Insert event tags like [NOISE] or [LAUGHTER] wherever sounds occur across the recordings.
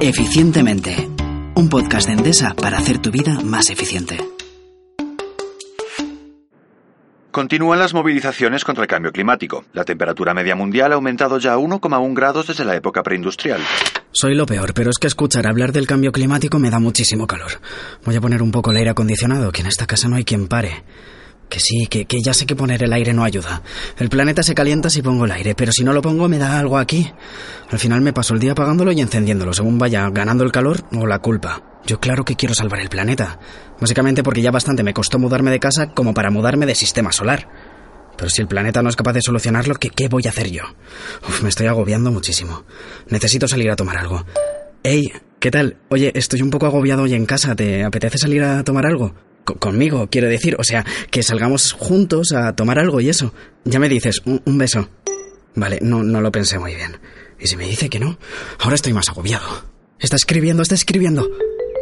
Eficientemente. Un podcast de Endesa para hacer tu vida más eficiente. Continúan las movilizaciones contra el cambio climático. La temperatura media mundial ha aumentado ya a 1,1 grados desde la época preindustrial. Soy lo peor, pero es que escuchar hablar del cambio climático me da muchísimo calor. Voy a poner un poco el aire acondicionado, que en esta casa no hay quien pare. Que sí, que, que, ya sé que poner el aire no ayuda. El planeta se calienta si pongo el aire, pero si no lo pongo me da algo aquí. Al final me paso el día apagándolo y encendiéndolo, según vaya ganando el calor o la culpa. Yo claro que quiero salvar el planeta. Básicamente porque ya bastante me costó mudarme de casa como para mudarme de sistema solar. Pero si el planeta no es capaz de solucionarlo, ¿qué, qué voy a hacer yo? Uf, me estoy agobiando muchísimo. Necesito salir a tomar algo. Hey, ¿qué tal? Oye, estoy un poco agobiado hoy en casa. ¿Te apetece salir a tomar algo? Conmigo, quiero decir. O sea, que salgamos juntos a tomar algo y eso. Ya me dices, un, beso. Vale, no, no lo pensé muy bien. ¿Y si me dice que no? Ahora estoy más agobiado. Está escribiendo, está escribiendo.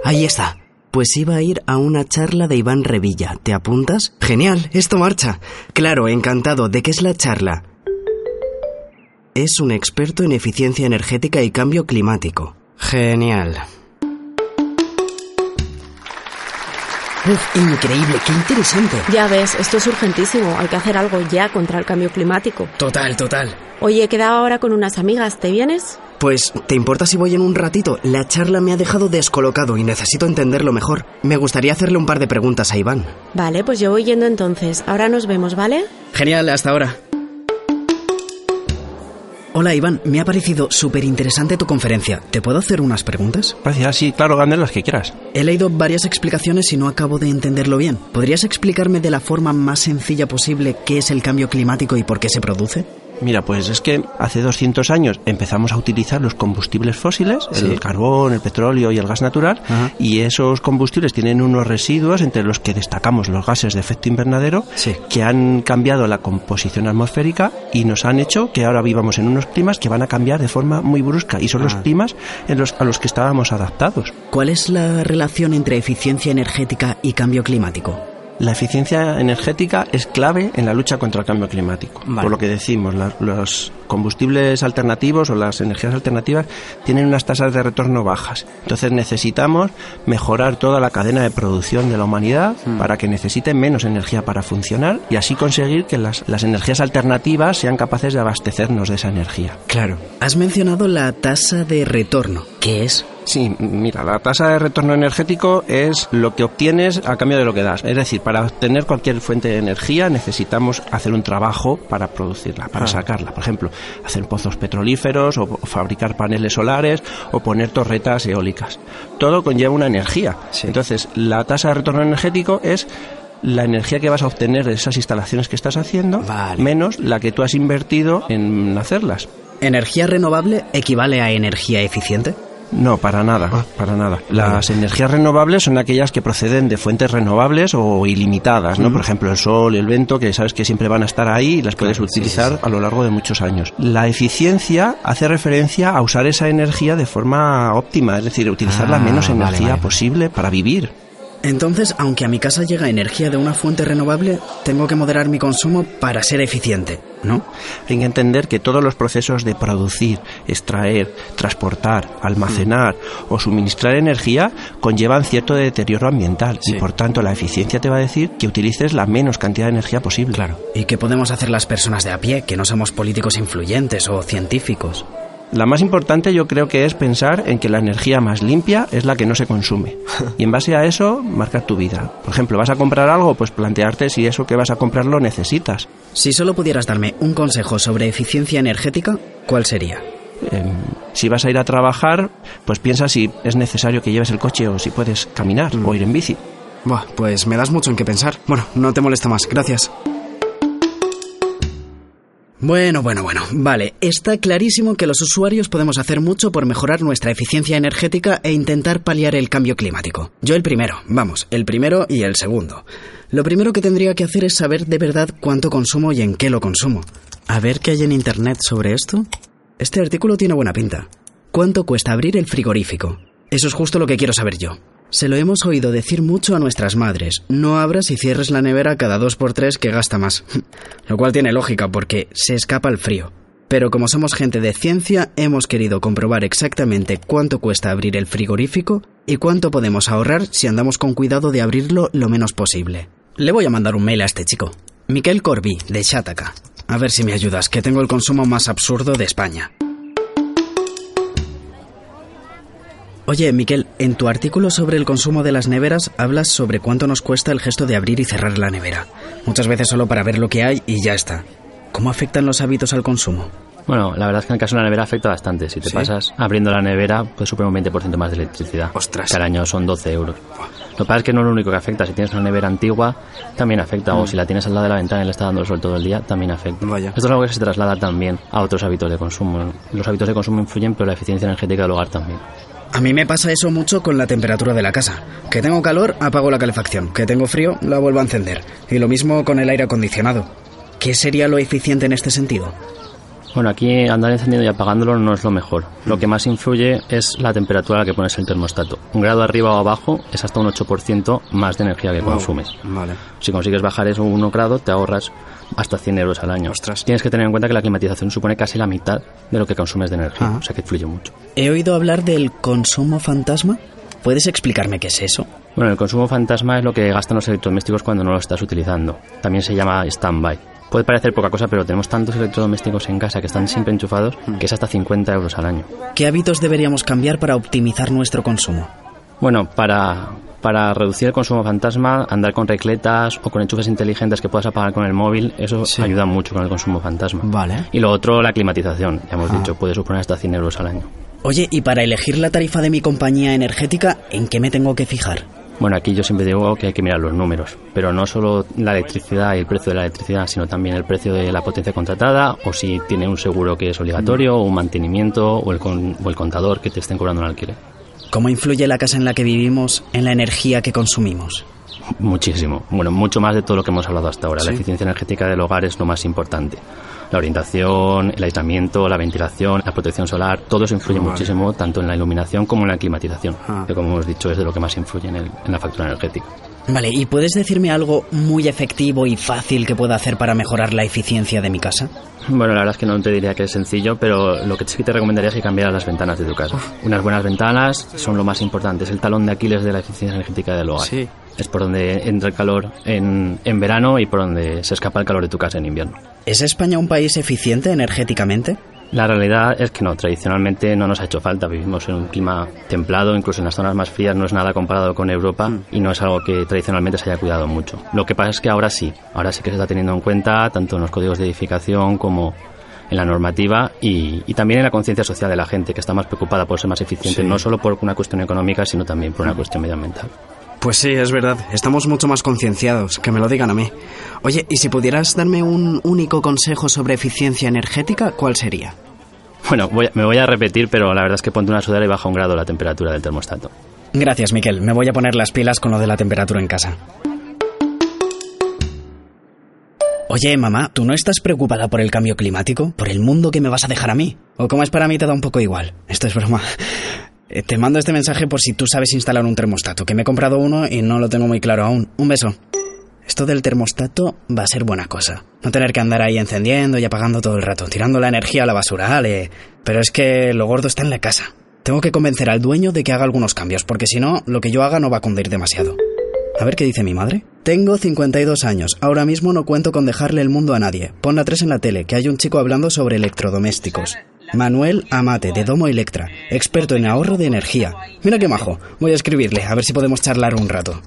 Ahí está. Pues iba a ir a una charla de Iván Revilla. ¿Te apuntas? Genial, esto marcha. Claro, encantado. ¿De qué es la charla? Es un experto en eficiencia energética y cambio climático. Genial. Uf, increíble, qué interesante. Ya ves, esto es urgentísimo. Hay que hacer algo ya contra el cambio climático. Total, total. Oye, he quedado ahora con unas amigas. ¿Te vienes? Pues, ¿te importa si voy en un ratito? La charla me ha dejado descolocado y necesito entenderlo mejor. Me gustaría hacerle un par de preguntas a Iván. Vale, pues yo voy yendo entonces. Ahora nos vemos, ¿vale? Genial, hasta ahora. Hola Iván, me ha parecido súper interesante tu conferencia. ¿Te puedo hacer unas preguntas? Gracias, sí, claro, Gander, las que quieras. He leído varias explicaciones y no acabo de entenderlo bien. ¿Podrías explicarme de la forma más sencilla posible qué es el cambio climático y por qué se produce? Mira, pues es que hace 200 años empezamos a utilizar los combustibles fósiles, Sí. el carbón, el petróleo y el gas natural, Ajá. y esos combustibles tienen unos residuos entre los que destacamos los gases de efecto invernadero Sí. que han cambiado la composición atmosférica y nos han hecho que ahora vivamos en unos climas que van a cambiar de forma muy brusca y son los Ah. climas en los, a los que estábamos adaptados. ¿Cuál es la relación entre eficiencia energética y cambio climático? La eficiencia energética es clave en la lucha contra el cambio climático. Vale. Por lo que decimos, la- los combustibles alternativos o las energías alternativas tienen unas tasas de retorno bajas. Entonces necesitamos mejorar toda la cadena de producción de la humanidad Hmm. para que necesiten menos energía para funcionar y así conseguir que las, las energías alternativas sean capaces de abastecernos de esa energía. Claro. Has mencionado la tasa de retorno. ¿Qué es? Sí, mira, la tasa de retorno energético es lo que obtienes a cambio de lo que das. Es decir, para obtener cualquier fuente de energía necesitamos hacer un trabajo para producirla, para sacarla. Por ejemplo, hacer pozos petrolíferos o, o fabricar paneles solares o poner torretas eólicas. Todo conlleva una energía. Sí. Entonces, la tasa de retorno energético es la energía que vas a obtener de esas instalaciones que estás haciendo Vale. menos la que tú has invertido en hacerlas. ¿Energía renovable equivale a energía eficiente? No, para nada, para nada. Las energías renovables son aquellas que proceden de fuentes renovables o ilimitadas, ¿no? Por ejemplo, el sol y el viento, que sabes que siempre van a estar ahí y las puedes Claro, utilizar sí, sí. a lo largo de muchos años. La eficiencia hace referencia a usar esa energía de forma óptima, es decir, utilizar la Ah, menos energía vale, vale. posible para vivir. Entonces, aunque a mi casa llega energía de una fuente renovable, tengo que moderar mi consumo para ser eficiente, ¿no? Hay que entender que todos los procesos de producir, extraer, transportar, almacenar o suministrar energía conllevan cierto deterioro ambiental Sí. y por tanto la eficiencia te va a decir que utilices la menos cantidad de energía posible. Claro. ¿Y qué podemos hacer las personas de a pie, que no somos políticos influyentes o científicos? La más importante yo creo que es pensar en que la energía más limpia es la que no se consume. [LAUGHS] Y en base a eso, marcar tu vida. Por ejemplo, vas a comprar algo, pues plantearte si eso que vas a comprar lo necesitas. Si solo pudieras darme un consejo sobre eficiencia energética, ¿cuál sería? Eh, si vas a ir a trabajar, pues piensa si es necesario que lleves el coche o si puedes caminar o ir en bici. Buah, pues me das mucho en qué pensar. Bueno, no te molesta más, gracias. Bueno, bueno, bueno. Vale, está clarísimo que los usuarios podemos hacer mucho por mejorar nuestra eficiencia energética e intentar paliar el cambio climático. Yo el primero, vamos, el primero y el segundo. Lo primero que tendría que hacer es saber de verdad cuánto consumo y en qué lo consumo. A ver qué hay en Internet sobre esto. Este artículo tiene buena pinta. ¿Cuánto cuesta abrir el frigorífico? Eso es justo lo que quiero saber yo. Se lo hemos oído decir mucho a nuestras madres. No abras y cierres la nevera cada dos por tres que gasta más. [LAUGHS] Lo cual tiene lógica porque se escapa el frío. Pero como somos gente de ciencia, hemos querido comprobar exactamente cuánto cuesta abrir el frigorífico y cuánto podemos ahorrar si andamos con cuidado de abrirlo lo menos posible. Le voy a mandar un mail a este chico. Miquel Corbí, de Chataca. A ver si me ayudas, que tengo el consumo más absurdo de España. Oye, Miquel, en tu artículo sobre el consumo de las neveras hablas sobre cuánto nos cuesta el gesto de abrir y cerrar la nevera. Muchas veces solo para ver lo que hay y ya está. ¿Cómo afectan los hábitos al consumo? Bueno, la verdad es que en el caso de la nevera afecta bastante. Si te ¿Sí? pasas abriendo la nevera, puedes superar un 20% más de electricidad. Ostras. Al año son 12 euros. Lo que pasa es que no es lo único que afecta. Si tienes una nevera antigua, también afecta. O si la tienes al lado de la ventana y le está dando el sol todo el día, también afecta. Mm. Vaya. Esto es algo que se traslada también a otros hábitos de consumo. Los hábitos de consumo influyen, pero la eficiencia energética del hogar también. A mí me pasa eso mucho con la temperatura de la casa. Que tengo calor, apago la calefacción. Que tengo frío, la vuelvo a encender. Y lo mismo con el aire acondicionado. ¿Qué sería lo eficiente en este sentido? Bueno, aquí andar encendiendo y apagándolo no es lo mejor. Lo que más influye es la temperatura a la que pones el termostato. Un grado arriba o abajo es hasta un 8% más de energía que consumes. Vale. Si consigues bajar eso un 1 grado, te ahorras hasta 100 euros al año. Ostras. Tienes que tener en cuenta que la climatización supone casi la mitad de lo que consumes de energía, Ajá. o sea que influye mucho. He oído hablar del consumo fantasma. ¿Puedes explicarme qué es eso? Bueno, el consumo fantasma es lo que gastan los electrodomésticos cuando no los estás utilizando. También se llama stand-by. Puede parecer poca cosa, pero tenemos tantos electrodomésticos en casa que están siempre enchufados que es hasta 50 euros al año. ¿Qué hábitos deberíamos cambiar para optimizar nuestro consumo? Bueno, para, para reducir el consumo fantasma, andar con recletas o con enchufes inteligentes que puedas apagar con el móvil, eso Sí. ayuda mucho con el consumo fantasma. Vale. Y lo otro, la climatización. Ya hemos Ah. dicho, puede suponer hasta 100 euros al año. Oye, y para elegir la tarifa de mi compañía energética, ¿en qué me tengo que fijar? Bueno, aquí yo siempre digo que hay que mirar los números, pero no solo la electricidad y el precio de la electricidad, sino también el precio de la potencia contratada o si tiene un seguro que es obligatorio o un mantenimiento o el, con- o el contador que te estén cobrando el alquiler. ¿Cómo influye la casa en la que vivimos en la energía que consumimos? Muchísimo. Bueno, mucho más de todo lo que hemos hablado hasta ahora. Sí. La eficiencia energética del hogar es lo más importante. La orientación, el aislamiento, la ventilación, la protección solar, todo eso influye muchísimo tanto en la iluminación como en la climatización, Ah. que como hemos dicho es de lo que más influye en, el- en la factura energética. Vale, ¿y puedes decirme algo muy efectivo y fácil que pueda hacer para mejorar la eficiencia de mi casa? Bueno, la verdad es que no te diría que es sencillo, pero lo que sí te recomendaría es que cambiaras las ventanas de tu casa. Unas buenas ventanas son lo más importante, es el talón de Aquiles de la eficiencia energética del hogar. Sí. Es por donde entra el calor en, en verano y por donde se escapa el calor de tu casa en invierno. ¿Es España un país eficiente energéticamente? La realidad es que no, tradicionalmente no nos ha hecho falta. Vivimos en un clima templado, incluso en las zonas más frías no es nada comparado con Europa y no es algo que tradicionalmente se haya cuidado mucho. Lo que pasa es que ahora sí, ahora sí que se está teniendo en cuenta tanto en los códigos de edificación como en la normativa y, y también en la conciencia social de la gente que está más preocupada por ser más eficiente, Sí. no solo por una cuestión económica, sino también por una cuestión medioambiental. Pues sí, es verdad. Estamos mucho más concienciados. Que me lo digan a mí. Oye, ¿y si pudieras darme un único consejo sobre eficiencia energética, cuál sería? Bueno, voy me voy a repetir, pero la verdad es que ponte una sudadera y baja un grado la temperatura del termostato. Gracias, Miquel. Me voy a poner las pilas con lo de la temperatura en casa. Oye, mamá, ¿tú no estás preocupada por el cambio climático? ¿Por el mundo que me vas a dejar a mí? ¿O como es para mí te da un poco igual? Esto es broma. Eh, Te mando este mensaje por si tú sabes instalar un termostato, que me he comprado uno y no lo tengo muy claro aún. Un beso. Esto del termostato va a ser buena cosa. No tener que andar ahí encendiendo y apagando todo el rato, tirando la energía a la basura, ale. Pero es que lo gordo está en la casa. Tengo que convencer al dueño de que haga algunos cambios, porque si no, lo que yo haga no va a cundir demasiado. A ver qué dice mi madre. Tengo 52 años. Ahora mismo no cuento con dejarle el mundo a nadie. Pon la 3 en la tele, que hay un chico hablando sobre electrodomésticos. Manuel Amate, de Domo Electra, experto en ahorro de energía. Mira qué majo. Voy a escribirle, a ver si podemos charlar un rato.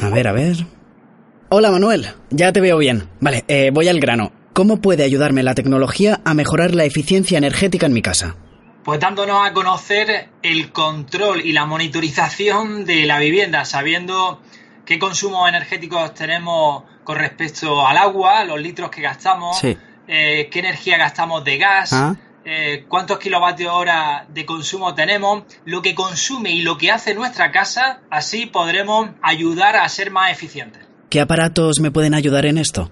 A ver, a ver. Hola Manuel, ya te veo bien. Vale, eh, voy al grano. ¿Cómo puede ayudarme la tecnología a mejorar la eficiencia energética en mi casa? Pues dándonos a conocer el control y la monitorización de la vivienda, sabiendo qué consumos energéticos tenemos con respecto al agua, los litros que gastamos, Sí. eh, qué energía gastamos de gas, Ah. eh, cuántos kilovatios hora de consumo tenemos, lo que consume y lo que hace nuestra casa, así podremos ayudar a ser más eficientes. ¿Qué aparatos me pueden ayudar en esto?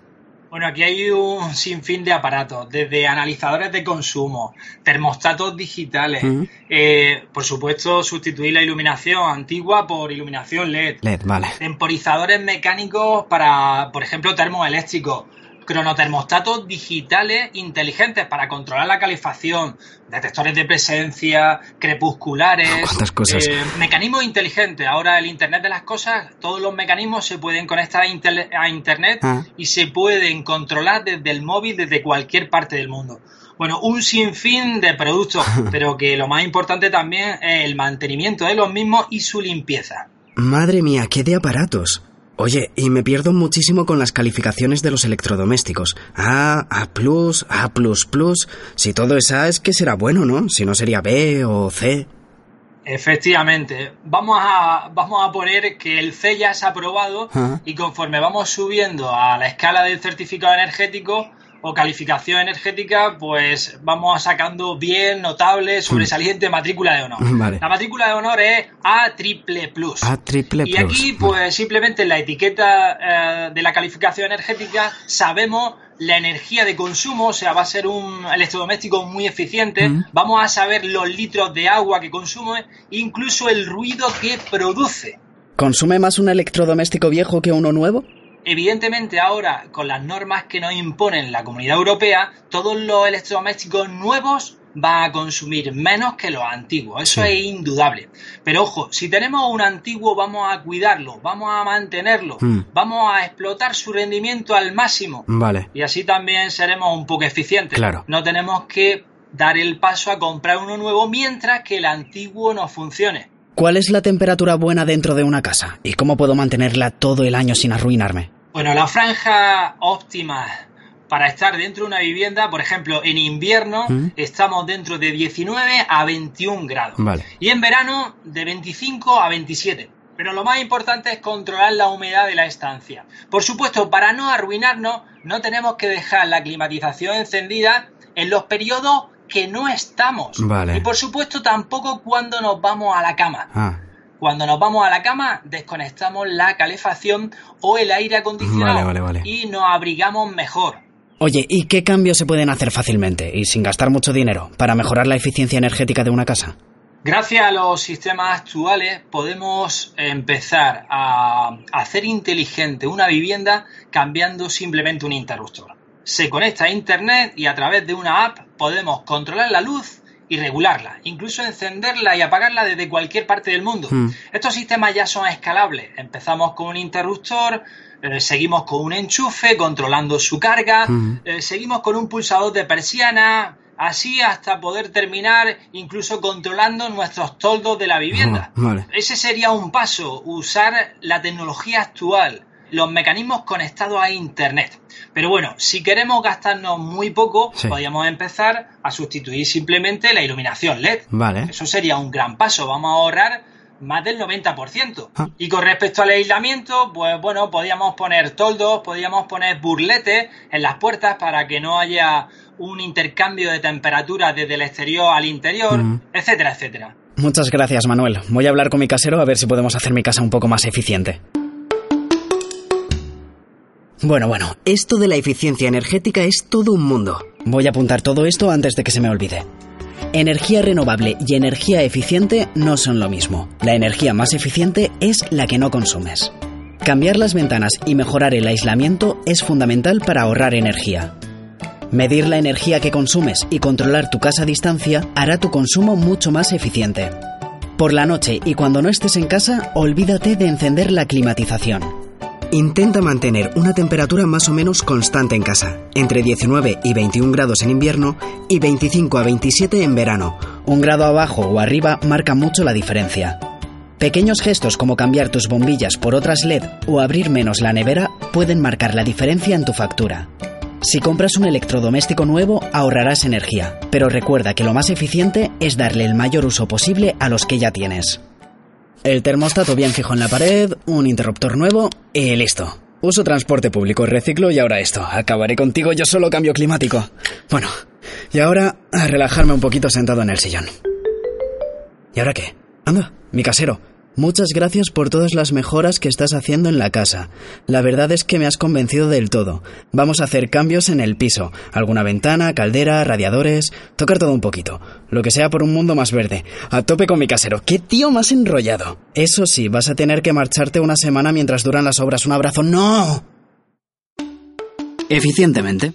Bueno, aquí hay un sinfín de aparatos, desde analizadores de consumo, termostatos digitales, eh, por supuesto sustituir la iluminación antigua por iluminación LED, LED, vale. temporizadores mecánicos para, por ejemplo, termoeléctricos, cronotermostatos digitales inteligentes para controlar la calefacción, detectores de presencia, crepusculares, ¿Cuántas cosas? eh, mecanismos inteligentes. Ahora el Internet de las cosas, todos los mecanismos se pueden conectar a Internet Ah. y se pueden controlar desde el móvil desde cualquier parte del mundo. Bueno, un sinfín de productos, [LAUGHS] pero que lo más importante también es el mantenimiento de los mismos y su limpieza. Madre mía, qué de aparatos. Oye, y me pierdo muchísimo con las calificaciones de los electrodomésticos. A, A+, A++. Si todo es A es que será bueno, ¿no? Si no sería B o C. Efectivamente, vamos a, vamos a poner que el C ya es aprobado Ajá. y conforme vamos subiendo a la escala del certificado energético o calificación energética, pues vamos sacando bien, notable, sobresaliente matrícula de honor. Vale. La matrícula de honor es A triple plus. A triple Y plus. aquí, pues simplemente en la etiqueta eh, de la calificación energética sabemos la energía de consumo, o sea, va a ser un electrodoméstico muy eficiente. Mm. Vamos a saber los litros de agua que consume, incluso el ruido que produce. ¿Consume más un electrodoméstico viejo que uno nuevo? Evidentemente ahora, con las normas que nos imponen la Comunidad Europea, todos los electrodomésticos nuevos van a consumir menos que los antiguos. Eso Sí. es indudable. Pero ojo, si tenemos un antiguo vamos a cuidarlo, vamos a mantenerlo, Mm. vamos a explotar su rendimiento al máximo. Vale. Y así también seremos un poco eficientes. Claro. No tenemos que dar el paso a comprar uno nuevo mientras que el antiguo no funcione. ¿Cuál es la temperatura buena dentro de una casa? ¿Y cómo puedo mantenerla todo el año sin arruinarme? Bueno, la franja óptima para estar dentro de una vivienda, por ejemplo, en invierno ¿Mm? estamos dentro de 19 a 21 grados. Vale. Y en verano de 25 a 27. Pero lo más importante es controlar la humedad de la estancia. Por supuesto, para no arruinarnos, no tenemos que dejar la climatización encendida en los periodos que no estamos. Vale. Y por supuesto tampoco cuando nos vamos a la cama. Ah, Cuando nos vamos a la cama, desconectamos la calefacción o el aire acondicionado Vale, vale, vale. y nos abrigamos mejor. Oye, ¿y qué cambios se pueden hacer fácilmente y sin gastar mucho dinero para mejorar la eficiencia energética de una casa? Gracias a los sistemas actuales podemos empezar a hacer inteligente una vivienda cambiando simplemente un interruptor. Se conecta a Internet y a través de una app podemos controlar la luz y regularla, incluso encenderla y apagarla desde cualquier parte del mundo. Hmm. Estos sistemas ya son escalables. Empezamos con un interruptor, eh, seguimos con un enchufe controlando su carga, Hmm. eh, seguimos con un pulsador de persiana, así hasta poder terminar incluso controlando nuestros toldos de la vivienda. Vale. Ese sería un paso, usar la tecnología actual, los mecanismos conectados a Internet. Pero bueno, si queremos gastarnos muy poco, Sí. podríamos empezar a sustituir simplemente la iluminación LED. Vale. Eso sería un gran paso, vamos a ahorrar más del 90%. Ah. Y con respecto al aislamiento, pues bueno, podríamos poner toldos, podríamos poner burletes en las puertas para que no haya un intercambio de temperatura desde el exterior al interior, Mm. etcétera, etcétera. Muchas gracias, Manuel. Voy a hablar con mi casero a ver si podemos hacer mi casa un poco más eficiente. Bueno, bueno, esto de la eficiencia energética es todo un mundo. Voy a apuntar todo esto antes de que se me olvide. Energía renovable y energía eficiente no son lo mismo. La energía más eficiente es la que no consumes. Cambiar las ventanas y mejorar el aislamiento es fundamental para ahorrar energía. Medir la energía que consumes y controlar tu casa a distancia hará tu consumo mucho más eficiente. Por la noche y cuando no estés en casa, olvídate de encender la climatización. Intenta mantener una temperatura más o menos constante en casa, entre 19 y 21 grados en invierno y 25 a 27 en verano. Un grado abajo o arriba marca mucho la diferencia. Pequeños gestos como cambiar tus bombillas por otras LED o abrir menos la nevera pueden marcar la diferencia en tu factura. Si compras un electrodoméstico nuevo, ahorrarás energía, pero recuerda que lo más eficiente es darle el mayor uso posible a los que ya tienes. El termostato bien fijo en la pared, un interruptor nuevo y listo. Uso transporte público, reciclo y ahora esto. Acabaré contigo yo solo cambio climático. Bueno, y ahora a relajarme un poquito sentado en el sillón. ¿Y ahora qué? Anda, mi casero. Muchas gracias por todas las mejoras que estás haciendo en la casa. La verdad es que me has convencido del todo. Vamos a hacer cambios en el piso. Alguna ventana, caldera, radiadores. Tocar todo un poquito. Lo que sea por un mundo más verde. A tope con mi casero. ¡Qué tío más enrollado! Eso sí, vas a tener que marcharte una semana mientras duran las obras. Un abrazo. ¡No! Eficientemente.